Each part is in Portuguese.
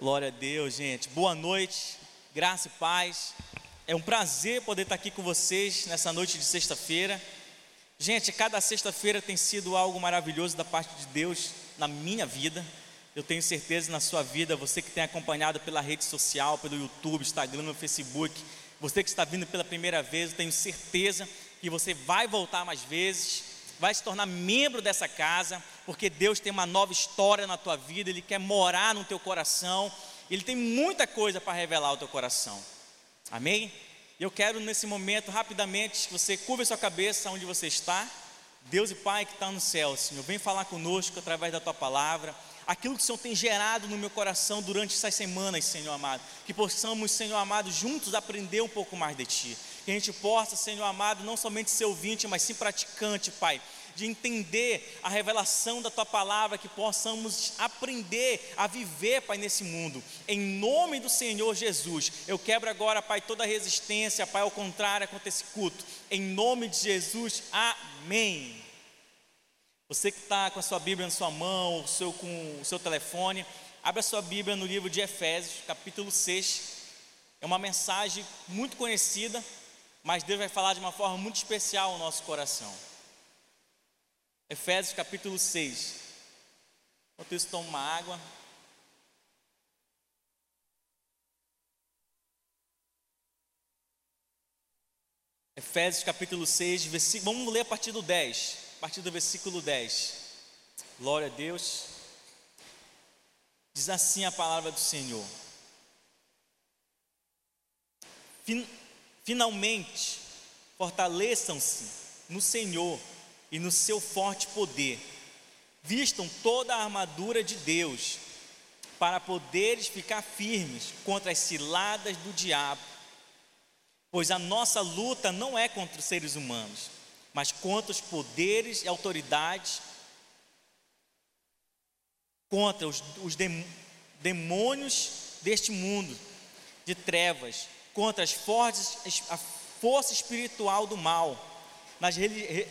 Glória a Deus, gente. Boa noite, graça e paz. É um prazer poder estar aqui com vocês nessa noite de sexta-feira. Gente, cada sexta-feira tem sido algo maravilhoso da parte de Deus na minha vida. Eu tenho certeza na sua vida, você que tem acompanhado pela rede social, pelo YouTube, Instagram, Facebook, você que está vindo pela primeira vez, eu tenho certeza que você vai voltar mais vezes, vai se tornar membro dessa casa, porque Deus tem uma nova história na tua vida, Ele quer morar no teu coração, Ele tem muita coisa para revelar ao teu coração. Amém? Eu quero nesse momento, rapidamente, que você curva a sua cabeça onde você está. Deus e Pai que está no céu, Senhor, vem falar conosco através da tua palavra aquilo que o Senhor tem gerado no meu coração durante essas semanas, Senhor amado. Que possamos, Senhor amado, juntos aprender um pouco mais de Ti. Que a gente possa, Senhor amado, não somente ser ouvinte, mas sim praticante, Pai. De entender a revelação da Tua palavra, que possamos aprender a viver, Pai, nesse mundo. Em nome do Senhor Jesus, eu quebro agora, Pai, toda resistência, Pai, ao contrário, contra esse culto. Em nome de Jesus, amém. Você que está com a sua Bíblia na sua mão, o seu, com o seu telefone, abra a sua Bíblia no livro de Efésios, capítulo 6. É uma mensagem muito conhecida, mas Deus vai falar de uma forma muito especial ao nosso coração. Efésios capítulo 6. Enquanto isso, toma uma água. Efésios capítulo 6, versículo, vamos ler a partir do 10 a partir do versículo 10. Glória a Deus. Diz assim a palavra do Senhor. Fin, finalmente, fortaleçam-se no Senhor e no seu forte poder. Vistam toda a armadura de Deus, para poderes ficar firmes contra as ciladas do diabo. Pois a nossa luta não é contra os seres humanos mas contra os poderes e autoridades, contra os, os demônios deste mundo de trevas, contra as forças, a força espiritual do mal nas,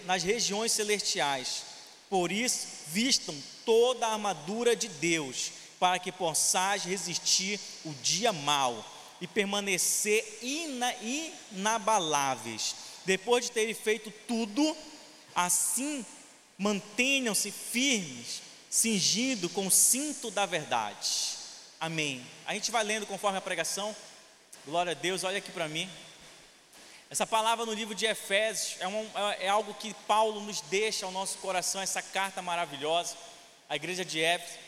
nas regiões celestiais. Por isso, vistam toda a armadura de Deus, para que possais resistir o dia mau e permanecer ina, inabaláveis depois de terem feito tudo, assim mantenham-se firmes, cingindo com o cinto da verdade. Amém. A gente vai lendo conforme a pregação. Glória a Deus, olha aqui para mim. Essa palavra no livro de Efésios é, um, é, é, algo que Paulo nos deixa ao nosso coração, essa carta maravilhosa, a igreja de Éfeso.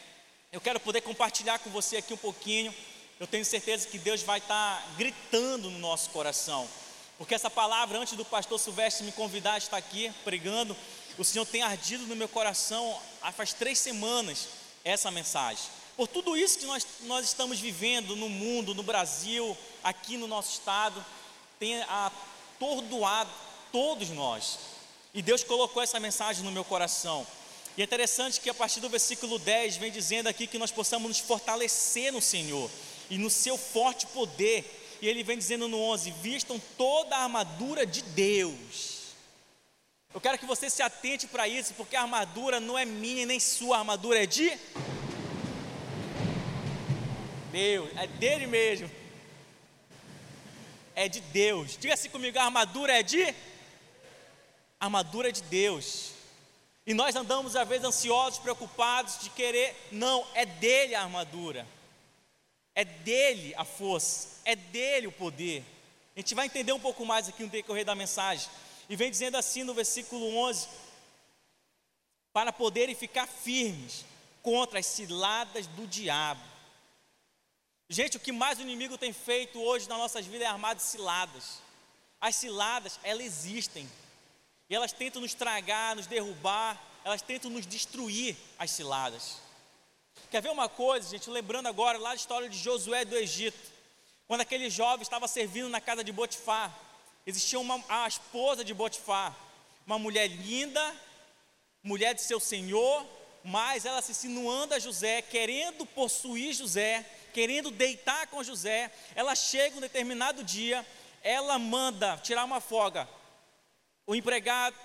Eu quero poder compartilhar com você aqui um pouquinho. Eu tenho certeza que Deus vai estar gritando no nosso coração. Porque essa palavra, antes do pastor Silvestre me convidar a estar aqui pregando, o Senhor tem ardido no meu coração há faz três semanas essa mensagem. Por tudo isso que nós, nós estamos vivendo no mundo, no Brasil, aqui no nosso estado, tem atordoado todos nós. E Deus colocou essa mensagem no meu coração. E é interessante que a partir do versículo 10 vem dizendo aqui que nós possamos nos fortalecer no Senhor e no seu forte poder e ele vem dizendo no 11: vistam toda a armadura de Deus. Eu quero que você se atente para isso, porque a armadura não é minha nem sua, a armadura é de Deus, é dele mesmo. É de Deus. Diga assim comigo: a armadura é de a armadura é de Deus. E nós andamos às vezes ansiosos, preocupados de querer, não, é dele a armadura. É dele a força, é dele o poder. A gente vai entender um pouco mais aqui no decorrer da mensagem. E vem dizendo assim no versículo 11: para poderem ficar firmes contra as ciladas do diabo. Gente, o que mais o inimigo tem feito hoje nas nossas vidas é armar de ciladas. As ciladas, elas existem. E elas tentam nos tragar, nos derrubar, elas tentam nos destruir as ciladas. Quer ver uma coisa, gente? Lembrando agora lá a história de Josué do Egito, quando aquele jovem estava servindo na casa de Botifar, existia uma, a esposa de Botifar, uma mulher linda, mulher de seu senhor, mas ela se insinuando a José, querendo possuir José, querendo deitar com José. Ela chega um determinado dia, ela manda tirar uma folga. O empregado,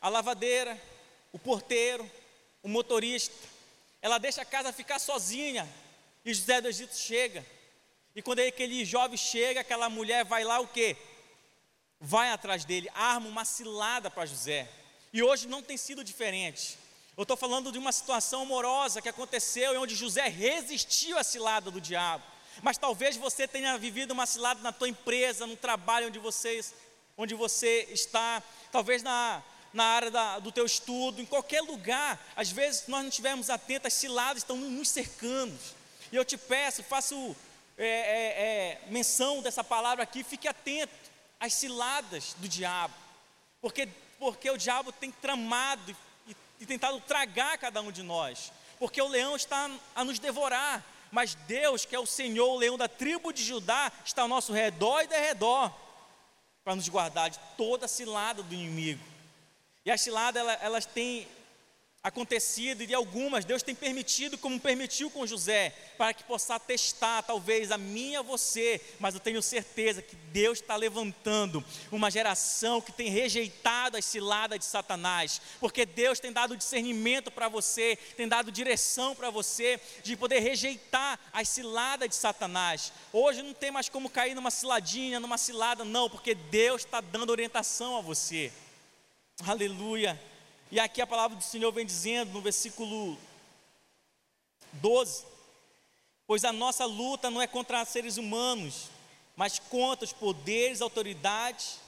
a lavadeira, o porteiro, o motorista, ela deixa a casa ficar sozinha. E José do Egito chega. E quando aquele jovem chega, aquela mulher vai lá o quê? Vai atrás dele, arma uma cilada para José. E hoje não tem sido diferente. Eu estou falando de uma situação amorosa que aconteceu e onde José resistiu à cilada do diabo. Mas talvez você tenha vivido uma cilada na tua empresa, no trabalho onde você, onde você está, talvez na, na área da, do teu estudo, em qualquer lugar. Às vezes nós não estivermos atentos, as ciladas estão nos cercando. E eu te peço, faço é, é, é, menção dessa palavra aqui, fique atento às ciladas do diabo. Porque, porque o diabo tem tramado e, tentado tragar cada um de nós. Porque o leão está a nos devorar. Mas Deus, que é o Senhor, o leão da tribo de Judá, está ao nosso redor e derredor para nos guardar de toda a cilada do inimigo. E as ciladas, elas, elas têm acontecido e de algumas Deus tem permitido, como permitiu com José, para que possa testar talvez a mim e a você, mas eu tenho certeza que Deus está levantando uma geração que tem rejeitado as ciladas de Satanás, porque Deus tem dado discernimento para você, tem dado direção para você de poder rejeitar as ciladas de Satanás. Hoje não tem mais como cair numa ciladinha, numa cilada, não, porque Deus está dando orientação a você. Aleluia. E aqui a palavra do Senhor vem dizendo no versículo 12: Pois a nossa luta não é contra seres humanos, mas contra os poderes, autoridades,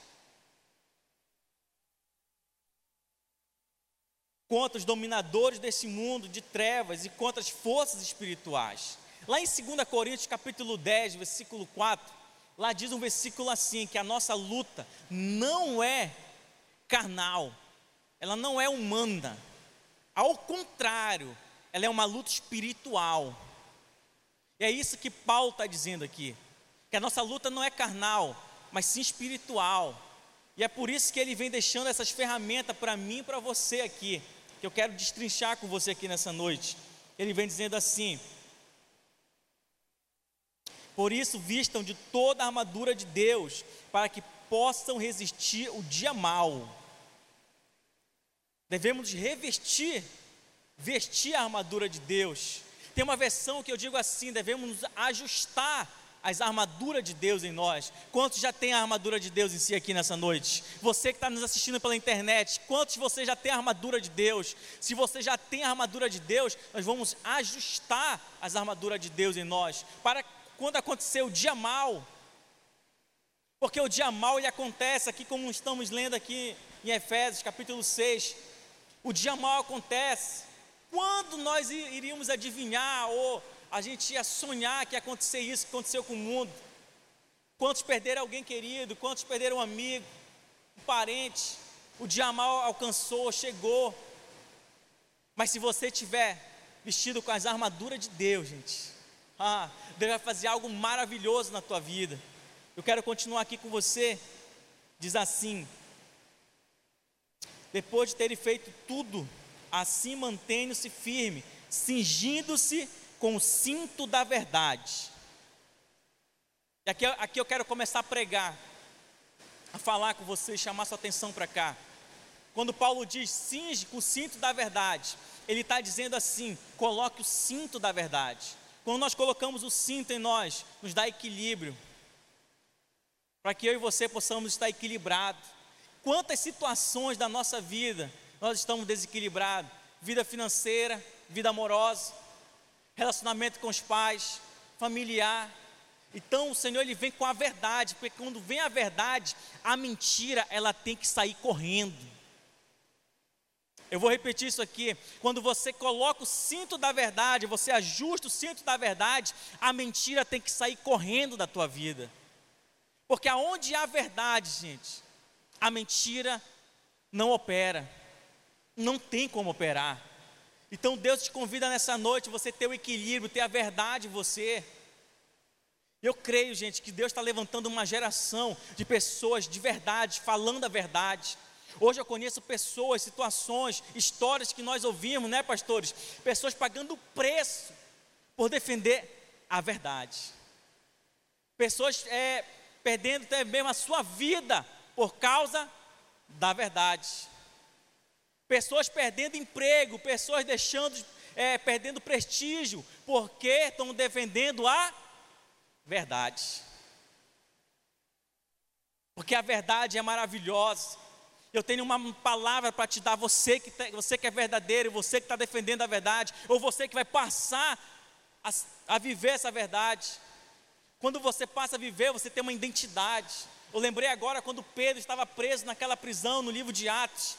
contra os dominadores desse mundo de trevas e contra as forças espirituais. Lá em 2 Coríntios capítulo 10, versículo 4, lá diz um versículo assim, que a nossa luta não é carnal, ela não é humana. Ao contrário, ela é uma luta espiritual. E é isso que Paulo está dizendo aqui. Que a nossa luta não é carnal, mas sim espiritual. E é por isso que ele vem deixando essas ferramentas para mim e para você aqui. Que eu quero destrinchar com você aqui nessa noite. Ele vem dizendo assim: Por isso, vistam de toda a armadura de Deus, para que possam resistir o dia mau Devemos revestir, vestir a armadura de Deus. Tem uma versão que eu digo assim: devemos ajustar as armaduras de Deus em nós. Quantos já tem a armadura de Deus em si aqui nessa noite? Você que está nos assistindo pela internet, quantos você já tem a armadura de Deus? Se você já tem a armadura de Deus, nós vamos ajustar as armaduras de Deus em nós, para quando acontecer o dia mal, porque o dia mal ele acontece aqui, como estamos lendo aqui em Efésios capítulo 6, o dia mal acontece. Quando nós iríamos adivinhar ou a gente ia sonhar que ia acontecer isso que aconteceu com o mundo? Quantos perderam alguém querido? Quantos perderam um amigo, um parente? O dia mal alcançou, chegou. Mas se você tiver vestido com as armaduras de Deus, gente, ah, Deus vai fazer algo maravilhoso na tua vida. Eu quero continuar aqui com você. Diz assim: depois de terem feito tudo, assim mantenham-se firme, cingindo-se com o cinto da verdade. E aqui, aqui eu quero começar a pregar, a falar com vocês, chamar sua atenção para cá. Quando Paulo diz cinge com o cinto da verdade, ele está dizendo assim: coloque o cinto da verdade. Quando nós colocamos o cinto em nós, nos dá equilíbrio, para que eu e você possamos estar equilibrados Quantas situações da nossa vida nós estamos desequilibrados? Vida financeira, vida amorosa, relacionamento com os pais, familiar. Então o Senhor ele vem com a verdade, porque quando vem a verdade, a mentira ela tem que sair correndo. Eu vou repetir isso aqui. Quando você coloca o cinto da verdade, você ajusta o cinto da verdade, a mentira tem que sair correndo da tua vida. Porque aonde há verdade, gente, a mentira não opera, não tem como operar. Então Deus te convida nessa noite você ter o equilíbrio, ter a verdade em você. Eu creio, gente, que Deus está levantando uma geração de pessoas de verdade, falando a verdade. Hoje eu conheço pessoas, situações, histórias que nós ouvimos, né, pastores? Pessoas pagando preço por defender a verdade. Pessoas é, perdendo até mesmo a sua vida por causa da verdade. pessoas perdendo emprego, pessoas deixando, é, perdendo prestígio, porque estão defendendo a verdade. Porque a verdade é maravilhosa. Eu tenho uma palavra para te dar, você que, tá, você que é verdadeiro, você que está defendendo a verdade, ou você que vai passar a, a viver essa verdade. Quando você passa a viver, você tem uma identidade. Eu lembrei agora quando Pedro estava preso naquela prisão no livro de Atos.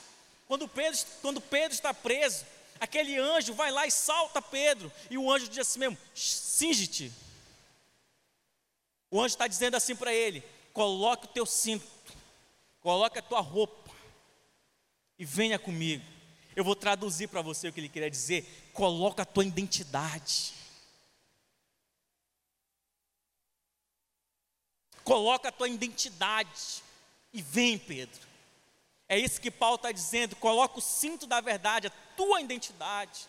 Quando Pedro, quando Pedro está preso, aquele anjo vai lá e salta Pedro, e o anjo diz assim mesmo: cinge-te. O anjo está dizendo assim para ele: coloque o teu cinto, coloque a tua roupa e venha comigo. Eu vou traduzir para você o que ele queria dizer: coloca a tua identidade. Coloca a tua identidade e vem, Pedro. É isso que Paulo está dizendo. Coloca o cinto da verdade, a tua identidade.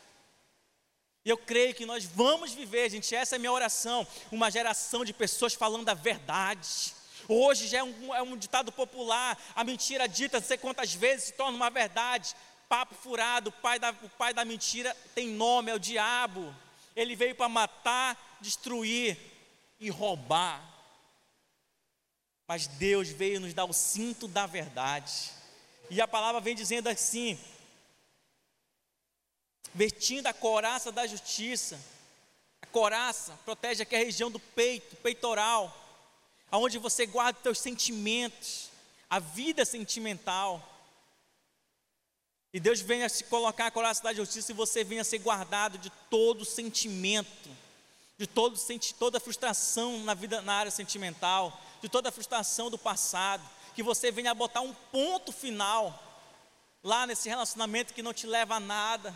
E eu creio que nós vamos viver, gente, essa é a minha oração, uma geração de pessoas falando a verdade. Hoje já é um, é um ditado popular, a mentira dita não sei quantas vezes se torna uma verdade. Papo furado, o pai da, o pai da mentira tem nome, é o diabo. Ele veio para matar, destruir e roubar. Mas Deus veio nos dar o cinto da verdade. E a palavra vem dizendo assim: vestindo a coraça da justiça. A coraça protege aqui a região do peito, peitoral, aonde você guarda seus sentimentos, a vida sentimental. E Deus venha se colocar a coraça da justiça e você venha ser guardado de todo sentimento, de todo, toda frustração na vida na área sentimental, de toda a frustração do passado, que você venha botar um ponto final lá nesse relacionamento que não te leva a nada,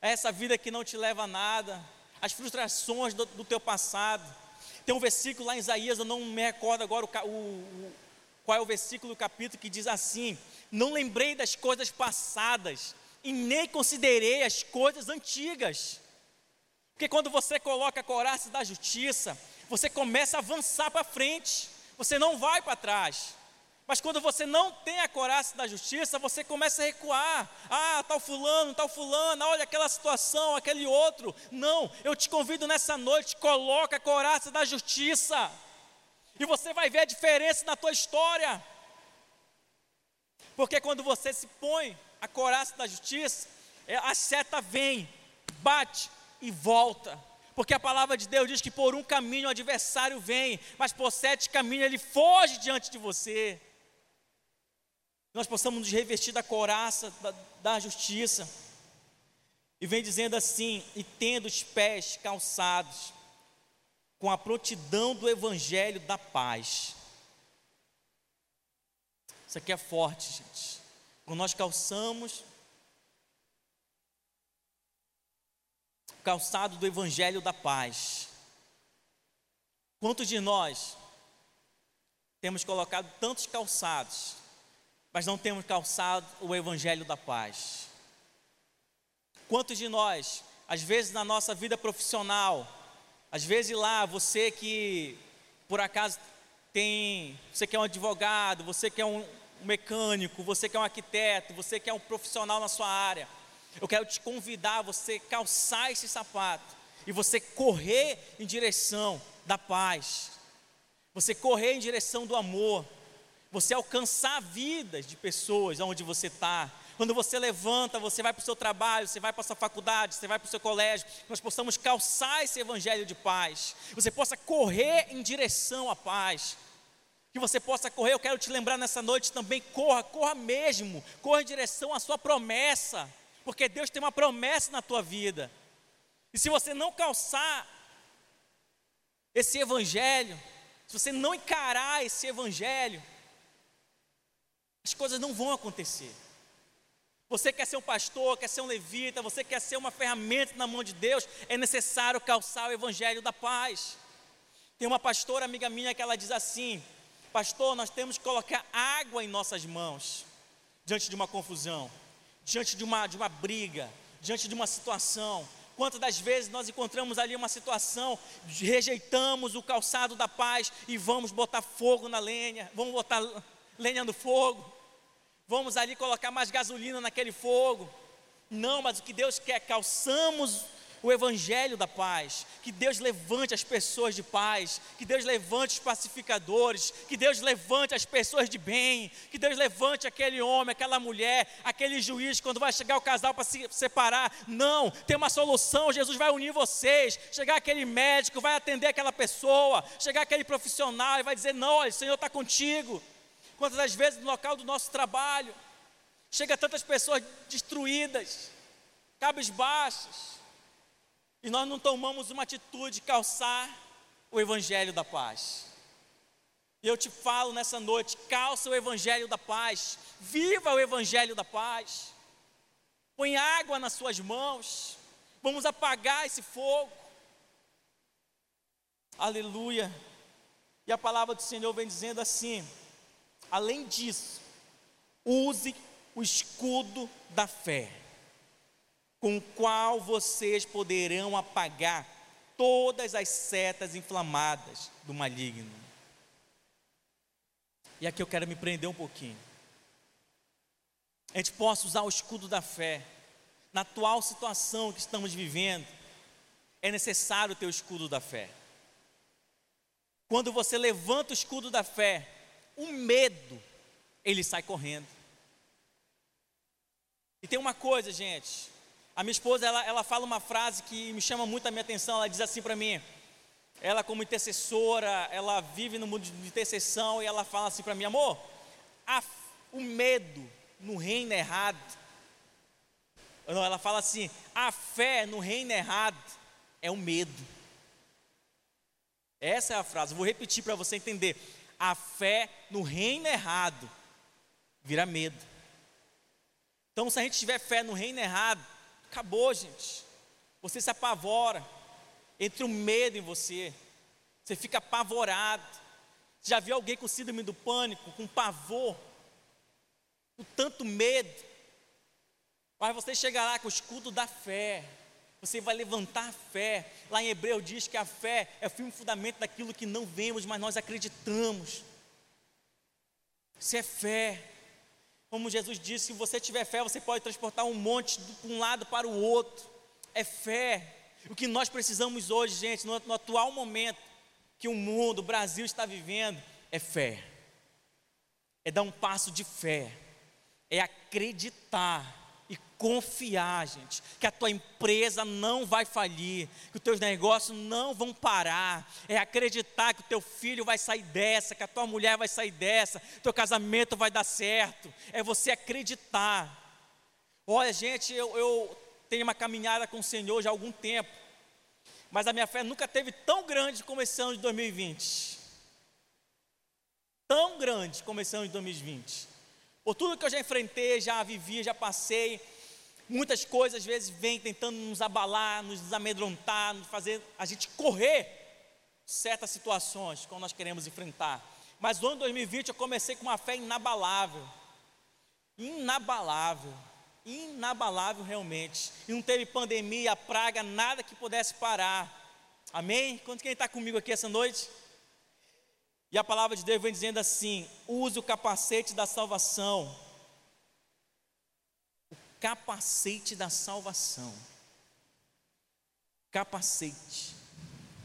essa vida que não te leva a nada, as frustrações do, do teu passado. Tem um versículo lá em Isaías, eu não me recordo agora o, o, qual é o versículo do capítulo que diz assim: Não lembrei das coisas passadas e nem considerei as coisas antigas. Porque quando você coloca a coraça da justiça, você começa a avançar para frente, você não vai para trás. Mas quando você não tem a coragem da justiça, você começa a recuar. Ah, tal fulano, tal fulano, olha aquela situação, aquele outro. Não, eu te convido nessa noite, coloca a coragem da justiça. E você vai ver a diferença na tua história. Porque quando você se põe a coragem da justiça, é, a seta vem, bate e volta. Porque a palavra de Deus diz que por um caminho o adversário vem, mas por sete caminhos ele foge diante de você nós possamos nos revestir da coraça da, da justiça. E vem dizendo assim: e tendo os pés calçados com a prontidão do evangelho da paz. Isso aqui é forte, gente. Quando nós calçamos calçado do evangelho da paz. Quantos de nós temos colocado tantos calçados mas não temos calçado o evangelho da paz. Quantos de nós, às vezes na nossa vida profissional, às vezes lá, você que por acaso tem, você que é um advogado, você que é um mecânico, você que é um arquiteto, você que é um profissional na sua área, eu quero te convidar a você calçar esse sapato e você correr em direção da paz, você correr em direção do amor, você alcançar vidas de pessoas onde você está. Quando você levanta, você vai para o seu trabalho, você vai para a sua faculdade, você vai para o seu colégio, nós possamos calçar esse evangelho de paz. Você possa correr em direção à paz. Que você possa correr, eu quero te lembrar nessa noite também, corra, corra mesmo, corra em direção à sua promessa, porque Deus tem uma promessa na tua vida. E se você não calçar esse evangelho, se você não encarar esse evangelho, as coisas não vão acontecer. Você quer ser um pastor, quer ser um levita, você quer ser uma ferramenta na mão de Deus, é necessário calçar o evangelho da paz. Tem uma pastora amiga minha que ela diz assim: Pastor, nós temos que colocar água em nossas mãos diante de uma confusão, diante de uma, de uma briga, diante de uma situação. Quantas das vezes nós encontramos ali uma situação, rejeitamos o calçado da paz e vamos botar fogo na lenha, vamos botar lenha no fogo. vamos ali colocar mais gasolina naquele fogo. Não, mas o que Deus quer, calçamos o evangelho da paz, que Deus levante as pessoas de paz, que Deus levante os pacificadores, que Deus levante as pessoas de bem, que Deus levante aquele homem, aquela mulher, aquele juiz, quando vai chegar o casal para se separar, não, tem uma solução, Jesus vai unir vocês, chegar aquele médico, vai atender aquela pessoa, chegar aquele profissional e vai dizer, não, olha, o Senhor está contigo, quantas das vezes no local do nosso trabalho, chega tantas pessoas destruídas, cabisbaixas, e nós não tomamos uma atitude de calçar o evangelho da paz. E eu te falo nessa noite, calça o evangelho da paz, viva o evangelho da paz. Põe água nas suas mãos. Vamos apagar esse fogo. Aleluia. E a palavra do Senhor vem dizendo assim: além disso, use o escudo da fé com qual vocês poderão apagar todas as setas inflamadas do maligno. E aqui eu quero me prender um pouquinho. A gente possa usar o escudo da fé. Na atual situação que estamos vivendo, é necessário ter o escudo da fé. Quando você levanta o escudo da fé, o medo, ele sai correndo. E tem uma coisa, gente, a minha esposa, ela, ela fala uma frase que me chama muito a minha atenção. Ela diz assim para mim: ela, como intercessora, ela vive no mundo de intercessão e ela fala assim para mim: amor, a, o medo no reino errado. Não, ela fala assim: a fé no reino errado é o medo. Essa é a frase, vou repetir para você entender. A fé no reino errado vira medo. Então, se a gente tiver fé no reino errado, Acabou, gente. Você se apavora. Entre o medo em você. Você fica apavorado. Já viu alguém com síndrome do pânico, com pavor, com tanto medo? Mas você chega lá com o escudo da fé. Você vai levantar a fé. Lá em Hebreu diz que a fé é o firme fundamento daquilo que não vemos, mas nós acreditamos. Isso é fé. Como Jesus disse, se você tiver fé, você pode transportar um monte de um lado para o outro. É fé. O que nós precisamos hoje, gente, no, no atual momento que o mundo, o Brasil está vivendo, é fé. É dar um passo de fé. É acreditar e confiar, gente, que a tua empresa não vai falir, que os teus negócios não vão parar, é acreditar que o teu filho vai sair dessa, que a tua mulher vai sair dessa, teu casamento vai dar certo, é você acreditar. Olha, gente, eu, eu tenho uma caminhada com o Senhor já há algum tempo, mas a minha fé nunca teve tão grande como esse ano de 2020. Tão grande como esse ano de 2020. Por tudo que eu já enfrentei, já vivi, já passei, muitas coisas às vezes vêm tentando nos abalar, nos desamedrontar, nos fazer a gente correr certas situações quando nós queremos enfrentar. Mas no ano 2020 eu comecei com uma fé inabalável. Inabalável. Inabalável realmente. E não teve pandemia, praga, nada que pudesse parar. Amém? Quanto quem está comigo aqui essa noite? E a palavra de Deus vem dizendo assim: use o capacete da salvação. O capacete da salvação. Capacete.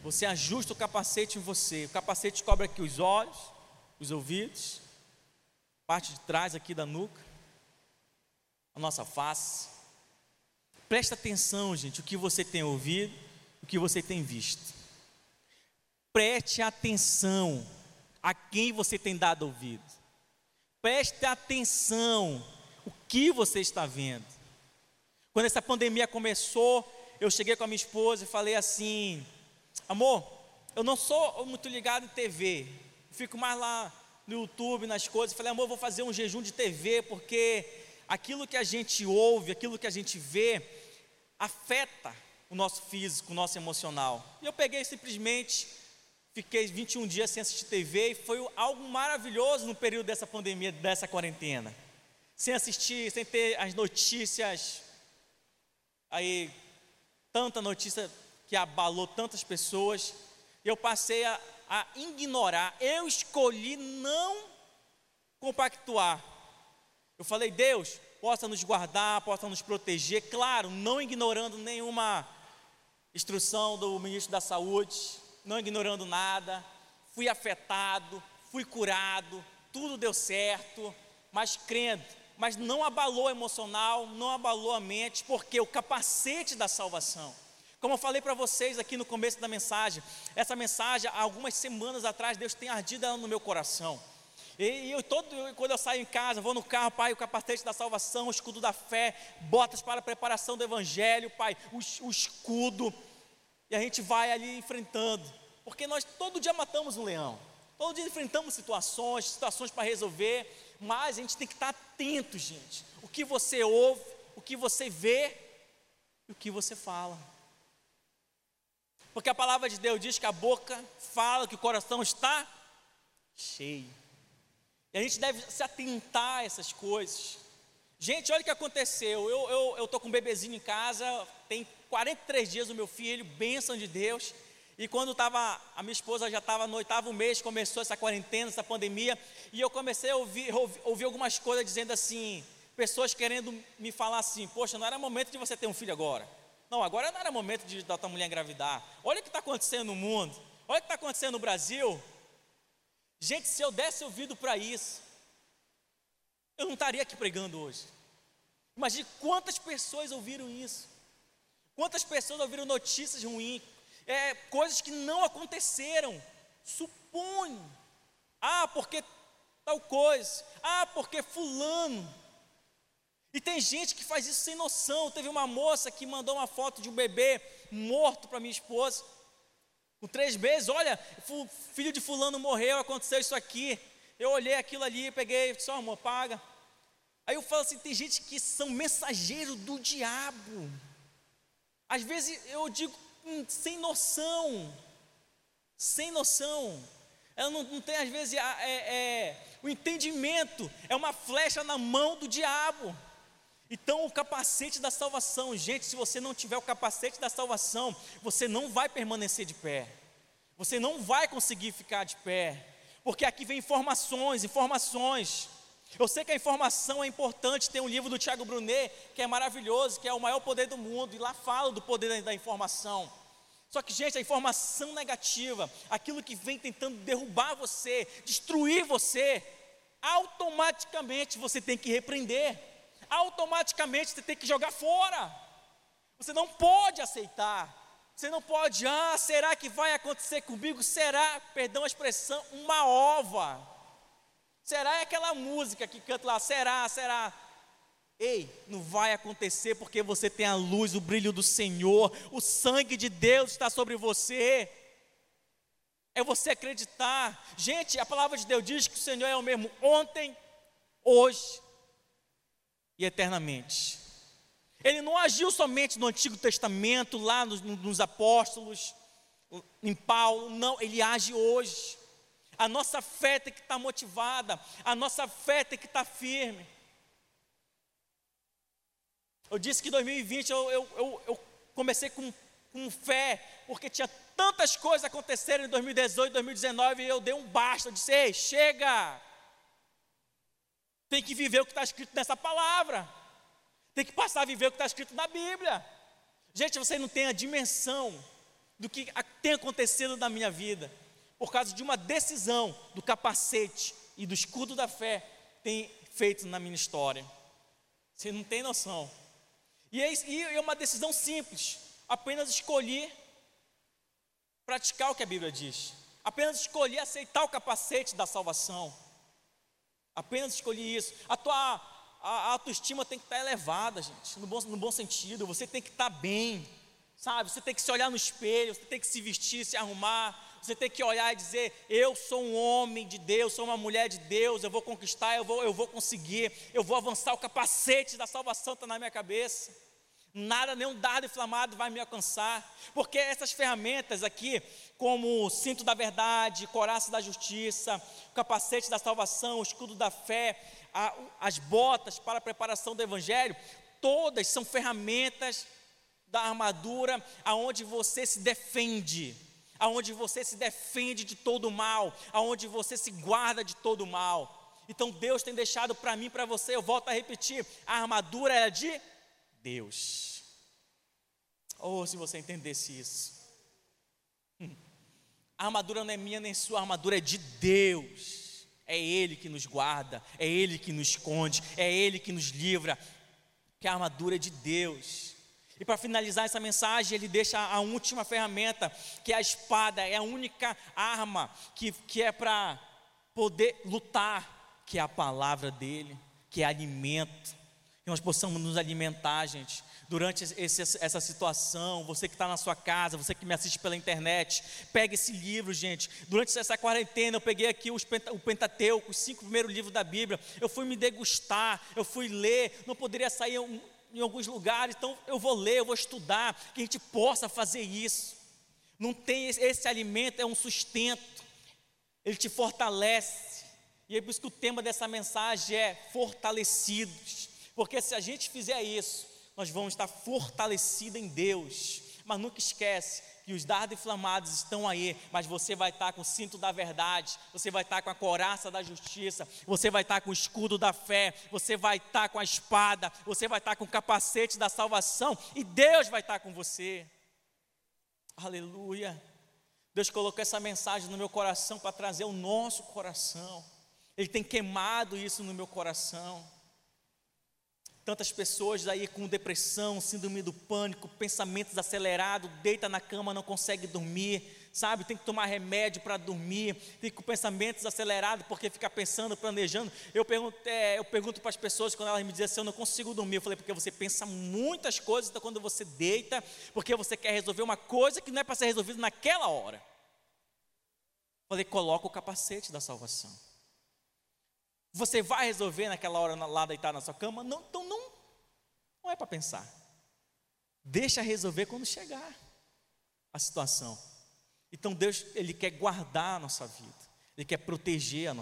Você ajusta o capacete em você. O capacete cobre aqui os olhos, os ouvidos, parte de trás aqui da nuca, a nossa face. Presta atenção, gente, o que você tem ouvido, o que você tem visto. Preste atenção a quem você tem dado ouvido. Preste atenção o que você está vendo. Quando essa pandemia começou, eu cheguei com a minha esposa e falei assim: amor, eu não sou muito ligado em TV, fico mais lá no YouTube, nas coisas. Falei, amor, vou fazer um jejum de TV, porque aquilo que a gente ouve, aquilo que a gente vê, afeta o nosso físico, o nosso emocional. E eu peguei simplesmente Fiquei 21 dias sem assistir TV e foi algo maravilhoso no período dessa pandemia, dessa quarentena. Sem assistir, sem ter as notícias, aí, tanta notícia que abalou tantas pessoas. Eu passei a, a ignorar. Eu escolhi não compactuar. Eu falei, Deus, possa nos guardar, possa nos proteger, claro, não ignorando nenhuma instrução do ministro da Saúde, não ignorando nada. Fui afetado, fui curado, tudo deu certo, mas crendo, mas não abalou emocional, não abalou a mente, porque o capacete da salvação. Como eu falei para vocês aqui no começo da mensagem, essa mensagem, há algumas semanas atrás, Deus tem ardido ela no meu coração. E eu, todo, quando eu saio em casa, vou no carro, Pai, o capacete da salvação, o escudo da fé, botas para a preparação do Evangelho, Pai, o, o escudo, e a gente vai ali enfrentando, porque nós todo dia matamos um leão, todo dia enfrentamos situações, situações para resolver, mas a gente tem que estar atento, gente. O que você ouve, o que você vê e o que você fala. Porque a palavra de Deus diz que a boca fala que o coração está cheio. E a gente deve se atentar a essas coisas. Gente, olha o que aconteceu. Eu estou com um bebezinho em casa, tem 43 dias o meu filho, bênção de Deus. E quando estava, a minha esposa já estava no oitavo mês, começou essa quarentena, essa pandemia, e eu comecei a ouvir, ouvir algumas coisas dizendo assim, pessoas querendo me falar assim, poxa, não era momento de você ter um filho agora. Não, agora não era momento de da tua mulher engravidar. Olha o que está acontecendo no mundo. Olha o que está acontecendo no Brasil. Gente, se eu desse ouvido para isso, eu não estaria aqui pregando hoje. Imagine quantas pessoas ouviram isso. Quantas pessoas ouviram notícias ruins, é, coisas que não aconteceram. Suponho. Ah, porque tal coisa. Ah, porque fulano. E tem gente que faz isso sem noção. Teve uma moça que mandou uma foto de um bebê morto para minha esposa com três meses, olha, filho de fulano morreu, aconteceu isso aqui. Eu olhei aquilo ali, peguei, só amor, paga. Aí eu falo assim, tem gente que são mensageiros do diabo. Às vezes eu digo hum, sem noção, sem noção. Ela não, não tem, às vezes, é, é, o entendimento, é uma flecha na mão do diabo. Então, o capacete da salvação, gente, se você não tiver o capacete da salvação, você não vai permanecer de pé, você não vai conseguir ficar de pé, porque aqui vem informações, informações. Eu sei que a informação é importante, tem um livro do Tiago Brunet, que é maravilhoso, que é o maior poder do mundo, e lá fala do poder da informação. Só que, gente, a informação negativa, aquilo que vem tentando derrubar você, destruir você, automaticamente você tem que repreender automaticamente você tem que jogar fora. Você não pode aceitar. Você não pode, ah, será que vai acontecer comigo? Será, perdão a expressão, uma ova. Será é aquela música que canta lá, será, será. Ei, não vai acontecer porque você tem a luz, o brilho do Senhor, o sangue de Deus está sobre você. É você acreditar. Gente, a palavra de Deus diz que o Senhor é o mesmo ontem, hoje e eternamente. Ele não agiu somente no Antigo Testamento, lá nos, nos apóstolos, em Paulo, não, ele age hoje. A nossa fé tem que estar motivada, a nossa fé tem que estar firme. Eu disse que em 2020 eu, eu, eu, eu comecei com, com fé, porque tinha tantas coisas acontecendo em 2018, 2019, e eu dei um basta, eu disse, ei, chega, tem que viver o que está escrito nessa palavra. Tem que passar a viver o que está escrito na Bíblia. Gente, você não tem a dimensão do que tem acontecido na minha vida, por causa de uma decisão do capacete e do escudo da fé tem feito na minha história. Você não tem noção. E é, e é uma decisão simples. Apenas escolhi praticar o que a Bíblia diz. Apenas escolhi aceitar o capacete da salvação. Apenas escolhi isso. A tua a, a autoestima tem que estar elevada, gente, no bom, no bom sentido. Você tem que estar bem, sabe? Você tem que se olhar no espelho, você tem que se vestir, se arrumar. Você tem que olhar e dizer: Eu sou um homem de Deus, sou uma mulher de Deus, eu vou conquistar, eu vou, eu vou conseguir, eu vou avançar. O capacete da salvação está na minha cabeça. Nada, nenhum dardo inflamado vai me alcançar, porque essas ferramentas aqui, como o cinto da verdade, coraça da justiça, o capacete da salvação, o escudo da fé, a, as botas para a preparação do evangelho, todas são ferramentas da armadura aonde você se defende, aonde você se defende de todo o mal, aonde você se guarda de todo o mal. Então Deus tem deixado para mim, para você, eu volto a repetir: a armadura é de Deus. Oh, se você entendesse isso. Hum. A armadura não é minha nem sua, a armadura é de Deus. É Ele que nos guarda, é Ele que nos esconde, é Ele que nos livra. Que a armadura é de Deus. E para finalizar essa mensagem, ele deixa a última ferramenta, que é a espada, é a única arma que, que é para poder lutar, que é a palavra dele, que é alimento. Que nós possamos nos alimentar, gente, durante esse, essa situação. Você que está na sua casa, você que me assiste pela internet, pega esse livro, gente. Durante essa quarentena, eu peguei aqui os, o Pentateuco, os cinco primeiros livros da Bíblia. Eu fui me degustar, eu fui ler. Não poderia sair um, em alguns lugares, então eu vou ler, eu vou estudar, que a gente possa fazer isso. Não tem esse alimento é um sustento. Ele te fortalece. E é por isso que o tema dessa mensagem é fortalecidos. Porque se a gente fizer isso, nós vamos estar fortalecidos em Deus. Mas nunca esquece que os dardos inflamados estão aí, mas você vai estar com o cinto da verdade, você vai estar com a coraça da justiça, você vai estar com o escudo da fé, você vai estar com a espada, você vai estar com o capacete da salvação e Deus vai estar com você. Aleluia. Deus colocou essa mensagem no meu coração para trazer o nosso coração. Ele tem queimado isso no meu coração. Tantas pessoas aí com depressão, síndrome do pânico, pensamentos acelerados, deita na cama, não consegue dormir, sabe? Tem que tomar remédio para dormir, tem com pensamentos acelerados porque fica pensando, planejando. Eu pergunto, é, eu pergunto para as pessoas quando elas me dizem assim, eu não consigo dormir. Eu falei, porque você pensa muitas coisas, então quando você deita, porque você quer resolver uma coisa que não é para ser resolvida naquela hora. Eu falei, coloca o capacete da salvação. Você vai resolver naquela hora lá deitado na sua cama? Não, então não é para pensar. Deixa resolver quando chegar a situação. Então Deus, Ele quer guardar a nossa vida, Ele quer proteger a nossa